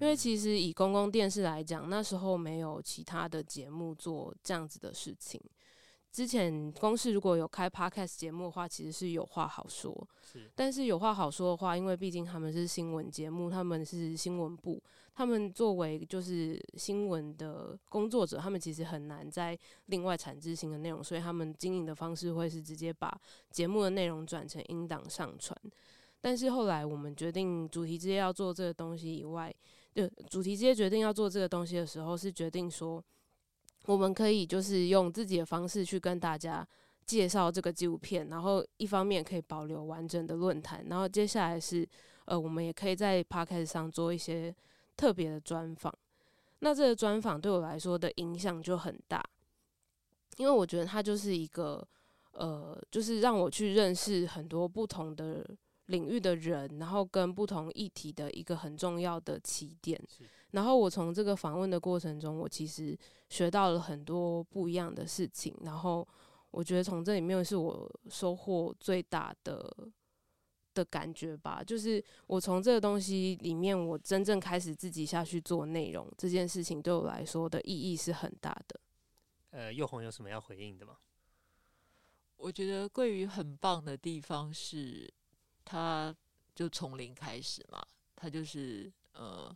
因为其实以公共电视来讲，那时候没有其他的节目做这样子的事情。之前公司如果有开 podcast 节目的话，其实是有话好说。是，但是有话好说的话，因为毕竟他们是新闻节目，他们是新闻部，他们作为就是新闻的工作者，他们其实很难在另外产制新的内容，所以他们经营的方式会是直接把节目的内容转成音档上传。但是后来我们决定主题之夜要做这个东西以外，就主题之夜决定要做这个东西的时候，是决定说。我们可以就是用自己的方式去跟大家介绍这个纪录片，然后一方面可以保留完整的论坛，然后接下来是呃，我们也可以在 Podcast 上做一些特别的专访。那这个专访对我来说的影响就很大，因为我觉得它就是一个呃，就是让我去认识很多不同的。领域的人，然后跟不同议题的一个很重要的起点。然后我从这个访问的过程中，我其实学到了很多不一样的事情。然后我觉得从这里面是我收获最大的的感觉吧。就是我从这个东西里面，我真正开始自己下去做内容这件事情，对我来说的意义是很大的。呃，又红有什么要回应的吗？我觉得桂鱼很棒的地方是。他就从零开始嘛，他就是呃，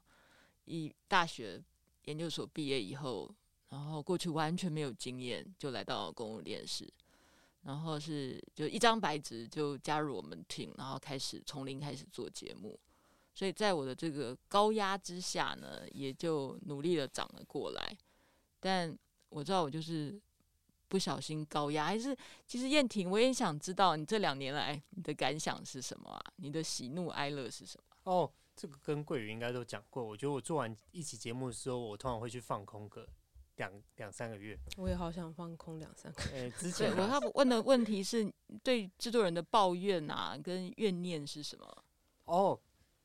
一大学研究所毕业以后，然后过去完全没有经验，就来到公共电视，然后是就一张白纸就加入我们庭然后开始从零开始做节目，所以在我的这个高压之下呢，也就努力的长了过来，但我知道我就是。不小心高压，还是其实燕婷，我也想知道你这两年来你的感想是什么啊？你的喜怒哀乐是什么？哦，这个跟桂宇应该都讲过。我觉得我做完一期节目的时候，我通常会去放空个两两三个月。我也好想放空两三个月。欸、之前我他问的问题是对制作人的抱怨啊，跟怨念是什么？哦，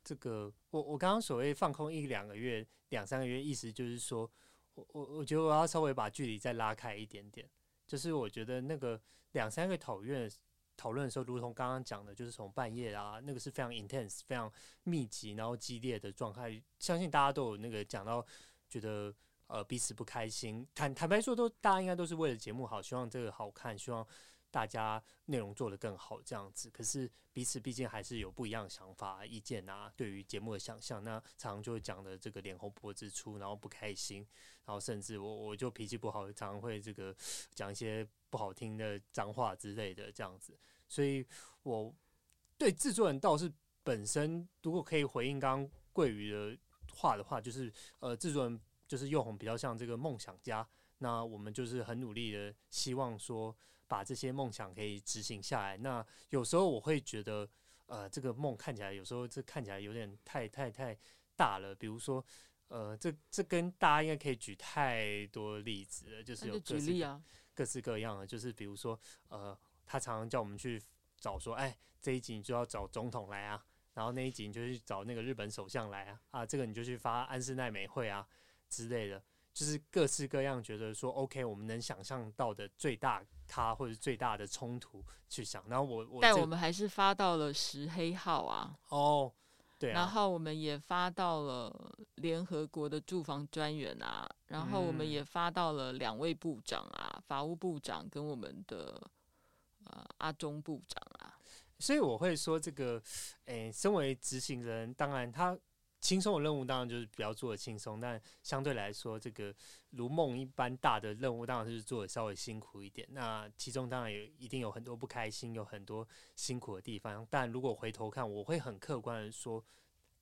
这个我我刚刚所谓放空一两个月、两三个月，意思就是说我我我觉得我要稍微把距离再拉开一点点。就是我觉得那个两三个讨论讨论的时候，如同刚刚讲的，就是从半夜啊，那个是非常 intense、非常密集，然后激烈的状态。相信大家都有那个讲到，觉得呃彼此不开心。坦坦白说，都大家应该都是为了节目好，希望这个好看，希望。大家内容做得更好，这样子，可是彼此毕竟还是有不一样的想法、意见啊。对于节目的想象，那常常就会讲的这个脸红脖子粗，然后不开心，然后甚至我我就脾气不好，常常会这个讲一些不好听的脏话之类的这样子。所以我对制作人倒是本身，如果可以回应刚刚桂鱼的话的话，就是呃，制作人就是又红比较像这个梦想家，那我们就是很努力的希望说。把这些梦想可以执行下来。那有时候我会觉得，呃，这个梦看起来有时候这看起来有点太太太大了。比如说，呃，这这跟大家应该可以举太多例子了，就是有各式各式各样的。就是比如说，呃，他常常叫我们去找说，哎，这一集你就要找总统来啊，然后那一集你就去找那个日本首相来啊，啊，这个你就去发安室奈美惠啊之类的。就是各式各样，觉得说 OK，我们能想象到的最大咖或者最大的冲突去想，然后我我但我们还是发到了石黑号啊，哦，对啊，然后我们也发到了联合国的住房专员啊，然后我们也发到了两位部长啊，嗯、法务部长跟我们的呃阿中部长啊，所以我会说这个，诶、欸，身为执行人，当然他。轻松的任务当然就是比较做的轻松，但相对来说，这个如梦一般大的任务当然是做的稍微辛苦一点。那其中当然也一定有很多不开心，有很多辛苦的地方。但如果回头看，我会很客观的说，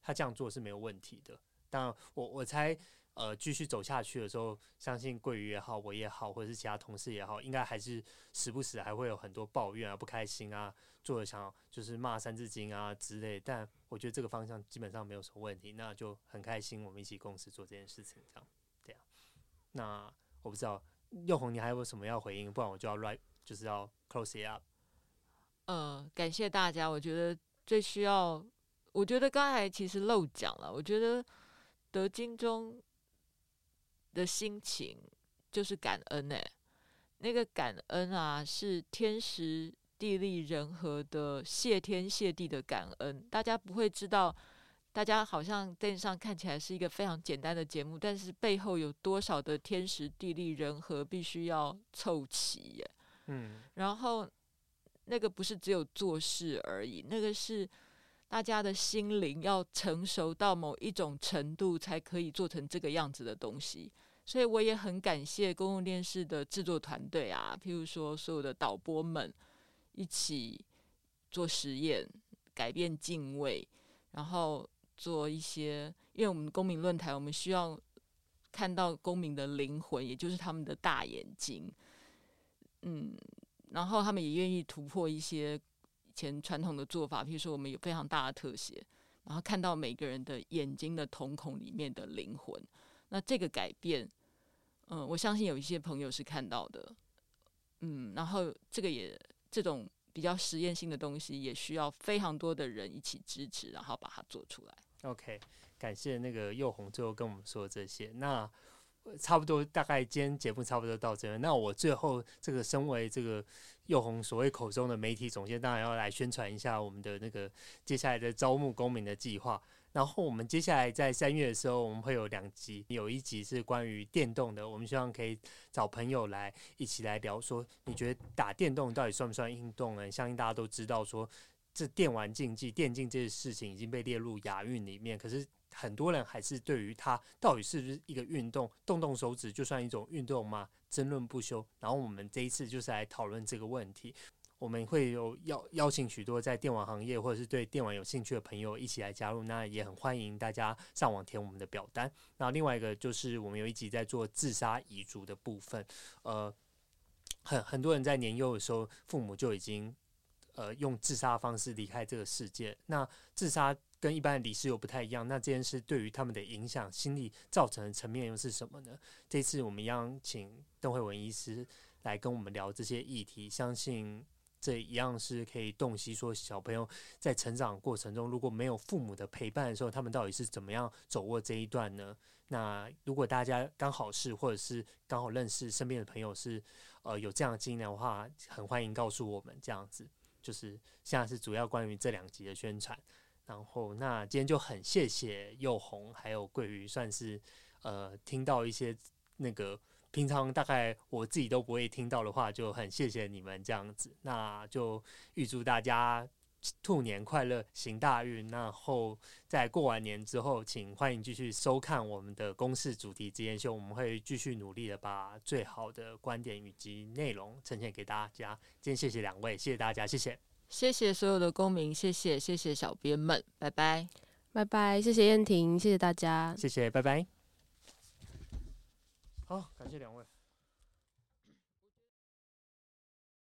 他这样做是没有问题的。当然，我我猜。呃，继续走下去的时候，相信桂鱼也好，我也好，或者是其他同事也好，应该还是时不时还会有很多抱怨啊、不开心啊，做的想就是骂三字经啊之类。但我觉得这个方向基本上没有什么问题，那就很开心，我们一起共事做这件事情，这样对啊。那我不知道又红，你还有什么要回应？不然我就要 write，就是要 close it up。呃，感谢大家。我觉得最需要，我觉得刚才其实漏讲了。我觉得得金钟。的心情就是感恩哎，那个感恩啊，是天时地利人和的谢天谢地的感恩。大家不会知道，大家好像电视上看起来是一个非常简单的节目，但是背后有多少的天时地利人和必须要凑齐耶。嗯，然后那个不是只有做事而已，那个是大家的心灵要成熟到某一种程度，才可以做成这个样子的东西。所以我也很感谢公共电视的制作团队啊，譬如说所有的导播们一起做实验，改变敬畏，然后做一些，因为我们公民论坛，我们需要看到公民的灵魂，也就是他们的大眼睛，嗯，然后他们也愿意突破一些以前传统的做法，譬如说我们有非常大的特写，然后看到每个人的眼睛的瞳孔里面的灵魂。那这个改变，嗯，我相信有一些朋友是看到的，嗯，然后这个也这种比较实验性的东西，也需要非常多的人一起支持，然后把它做出来。OK，感谢那个佑红最后跟我们说这些。那差不多，大概今天节目差不多到这。那我最后这个身为这个佑红所谓口中的媒体总监，当然要来宣传一下我们的那个接下来的招募公民的计划。然后我们接下来在三月的时候，我们会有两集，有一集是关于电动的，我们希望可以找朋友来一起来聊，说你觉得打电动到底算不算运动呢？相信大家都知道，说这电玩竞技、电竞这些事情已经被列入亚运里面，可是很多人还是对于它到底是不是一个运动，动动手指就算一种运动吗？争论不休。然后我们这一次就是来讨论这个问题。我们会有邀邀请许多在电网行业或者是对电网有兴趣的朋友一起来加入，那也很欢迎大家上网填我们的表单。那另外一个就是我们有一集在做自杀遗嘱的部分，呃，很很多人在年幼的时候，父母就已经呃用自杀方式离开这个世界。那自杀跟一般的离世又不太一样，那这件事对于他们的影响、心理造成的层面又是什么呢？这次我们邀请邓惠文医师来跟我们聊这些议题，相信。这一样是可以洞悉说，小朋友在成长过程中，如果没有父母的陪伴的时候，他们到底是怎么样走过这一段呢？那如果大家刚好是，或者是刚好认识身边的朋友是，呃，有这样的经验的话，很欢迎告诉我们。这样子就是现在是主要关于这两集的宣传。然后，那今天就很谢谢宥宏还有桂鱼，算是呃听到一些那个。平常大概我自己都不会听到的话，就很谢谢你们这样子。那就预祝大家兔年快乐，行大运。然后在过完年之后，请欢迎继续收看我们的公式主题之夜秀，我们会继续努力的把最好的观点以及内容呈现给大家。今天谢谢两位，谢谢大家，谢谢，谢谢所有的公民，谢谢谢谢小编们，拜拜，拜拜，谢谢燕婷，谢谢大家，谢谢，拜拜。好，感谢两位。